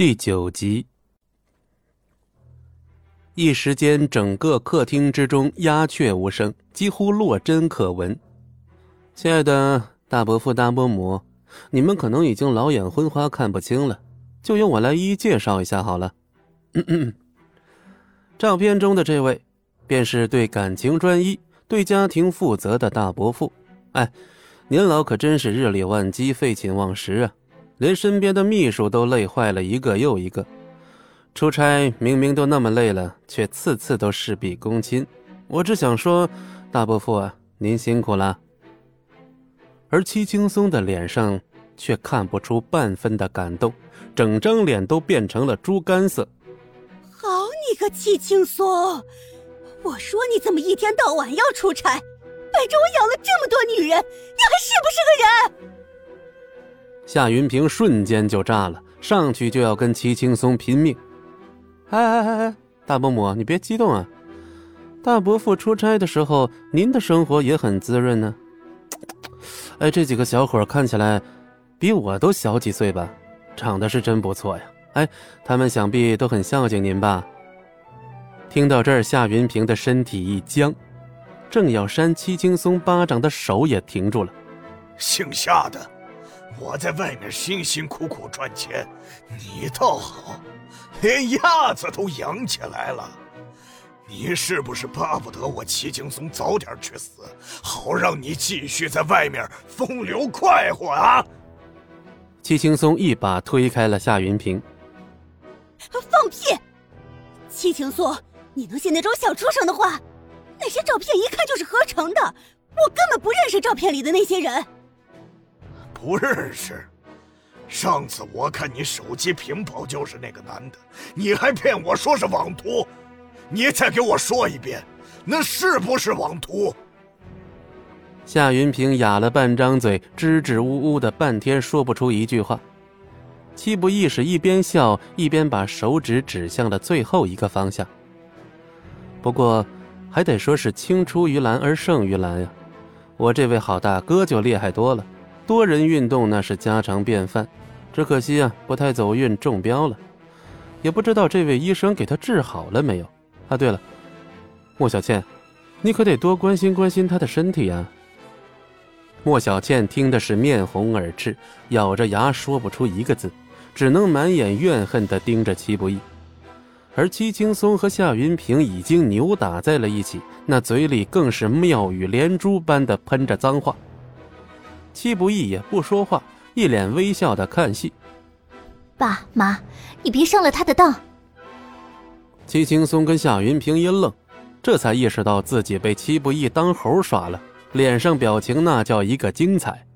第九集，一时间，整个客厅之中鸦雀无声，几乎落针可闻。亲爱的大伯父、大伯母，你们可能已经老眼昏花，看不清了，就由我来一一介绍一下好了。照片中的这位，便是对感情专一、对家庭负责的大伯父。哎，年老可真是日理万机，废寝忘食啊！连身边的秘书都累坏了一个又一个，出差明明都那么累了，却次次都事必躬亲。我只想说，大伯父啊，您辛苦了。而戚青松的脸上却看不出半分的感动，整张脸都变成了猪肝色。好你个戚青松，我说你怎么一天到晚要出差，背着我养了这么多女人，你还是不是个人？夏云平瞬间就炸了，上去就要跟齐青松拼命。哎哎哎哎，大伯母，你别激动啊！大伯父出差的时候，您的生活也很滋润呢。哎，这几个小伙看起来比我都小几岁吧？长得是真不错呀。哎，他们想必都很孝敬您吧？听到这儿，夏云平的身体一僵，正要扇戚青松巴掌的手也停住了。姓夏的。我在外面辛辛苦苦赚钱，你倒好，连鸭子都养起来了。你是不是巴不得我齐青松早点去死，好让你继续在外面风流快活啊？齐青松一把推开了夏云平。放屁！齐青松，你能信那种小畜生的话？那些照片一看就是合成的，我根本不认识照片里的那些人。不认识，上次我看你手机屏保就是那个男的，你还骗我说是网图，你再给我说一遍，那是不是网图？夏云平哑了半张嘴，支支吾吾的半天说不出一句话。七不义是一边笑一边把手指指向了最后一个方向。不过，还得说是青出于蓝而胜于蓝呀，我这位好大哥就厉害多了。多人运动那是家常便饭，只可惜啊，不太走运，中标了。也不知道这位医生给他治好了没有。啊，对了，莫小倩，你可得多关心关心他的身体啊。莫小倩听的是面红耳赤，咬着牙说不出一个字，只能满眼怨恨地盯着戚不义。而戚青松和夏云平已经扭打在了一起，那嘴里更是妙语连珠般的喷着脏话。戚不义也不说话，一脸微笑的看戏。爸妈，你别上了他的当。戚青松跟夏云平一愣，这才意识到自己被戚不义当猴耍了，脸上表情那叫一个精彩。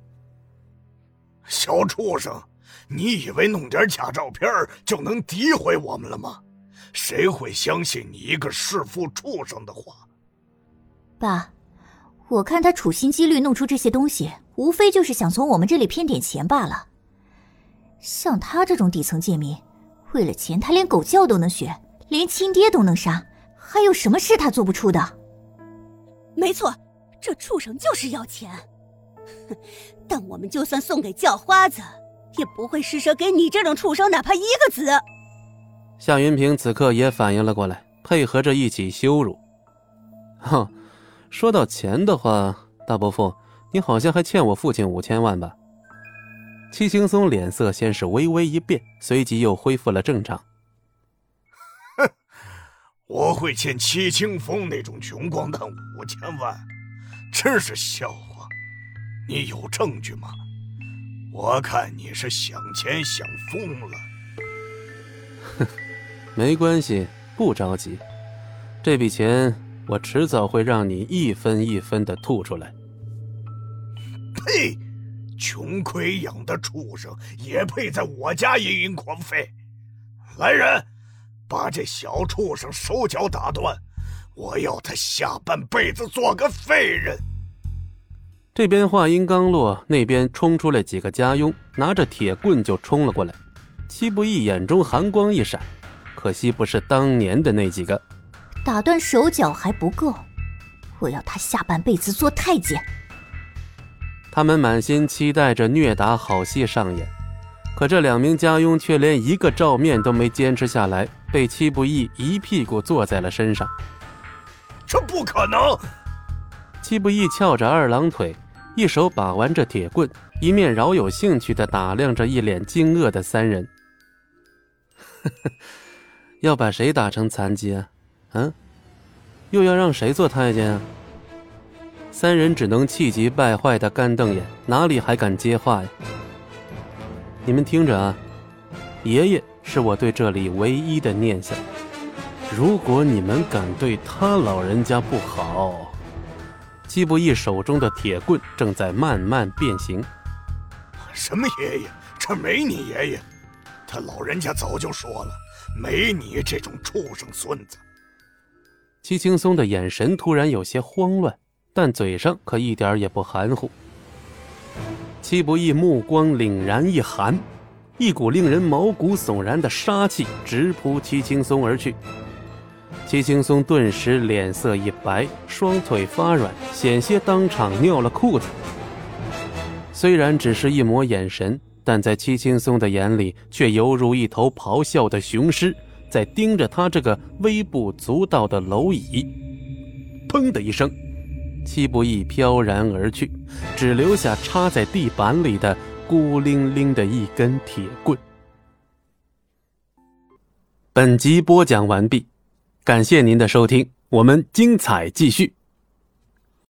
小畜生，你以为弄点假照片就能诋毁我们了吗？谁会相信你一个弑父畜生的话？爸，我看他处心积虑弄出这些东西。无非就是想从我们这里骗点钱罢了。像他这种底层贱民，为了钱他连狗叫都能学，连亲爹都能杀，还有什么事他做不出的？没错，这畜生就是要钱。但我们就算送给叫花子，也不会施舍给你这种畜生哪怕一个子。夏云平此刻也反应了过来，配合着一起羞辱。哼，说到钱的话，大伯父。你好像还欠我父亲五千万吧？戚青松脸色先是微微一变，随即又恢复了正常。哼，我会欠戚清风那种穷光蛋五千万？真是笑话！你有证据吗？我看你是想钱想疯了。哼，没关系，不着急，这笔钱我迟早会让你一分一分的吐出来。呸！穷亏养的畜生也配在我家盈盈狂吠？来人，把这小畜生手脚打断！我要他下半辈子做个废人。这边话音刚落，那边冲出来几个家佣，拿着铁棍就冲了过来。戚不义眼中寒光一闪，可惜不是当年的那几个。打断手脚还不够，我要他下半辈子做太监。他们满心期待着虐打好戏上演，可这两名家佣却连一个照面都没坚持下来，被戚不义一屁股坐在了身上。这不可能！戚不义翘着二郎腿，一手把玩着铁棍，一面饶有兴趣地打量着一脸惊愕的三人。要把谁打成残疾啊？嗯，又要让谁做太监啊？三人只能气急败坏的干瞪眼，哪里还敢接话呀？你们听着啊，爷爷是我对这里唯一的念想。如果你们敢对他老人家不好，季不义手中的铁棍正在慢慢变形。什么爷爷？这没你爷爷，他老人家早就说了，没你这种畜生孙子。季青松的眼神突然有些慌乱。但嘴上可一点也不含糊。戚不义目光凛然一寒，一股令人毛骨悚然的杀气直扑戚青松而去。戚青松顿时脸色一白，双腿发软，险些当场尿了裤子。虽然只是一抹眼神，但在戚青松的眼里，却犹如一头咆哮的雄狮在盯着他这个微不足道的蝼蚁。砰的一声。七不义飘然而去，只留下插在地板里的孤零零的一根铁棍。本集播讲完毕，感谢您的收听，我们精彩继续。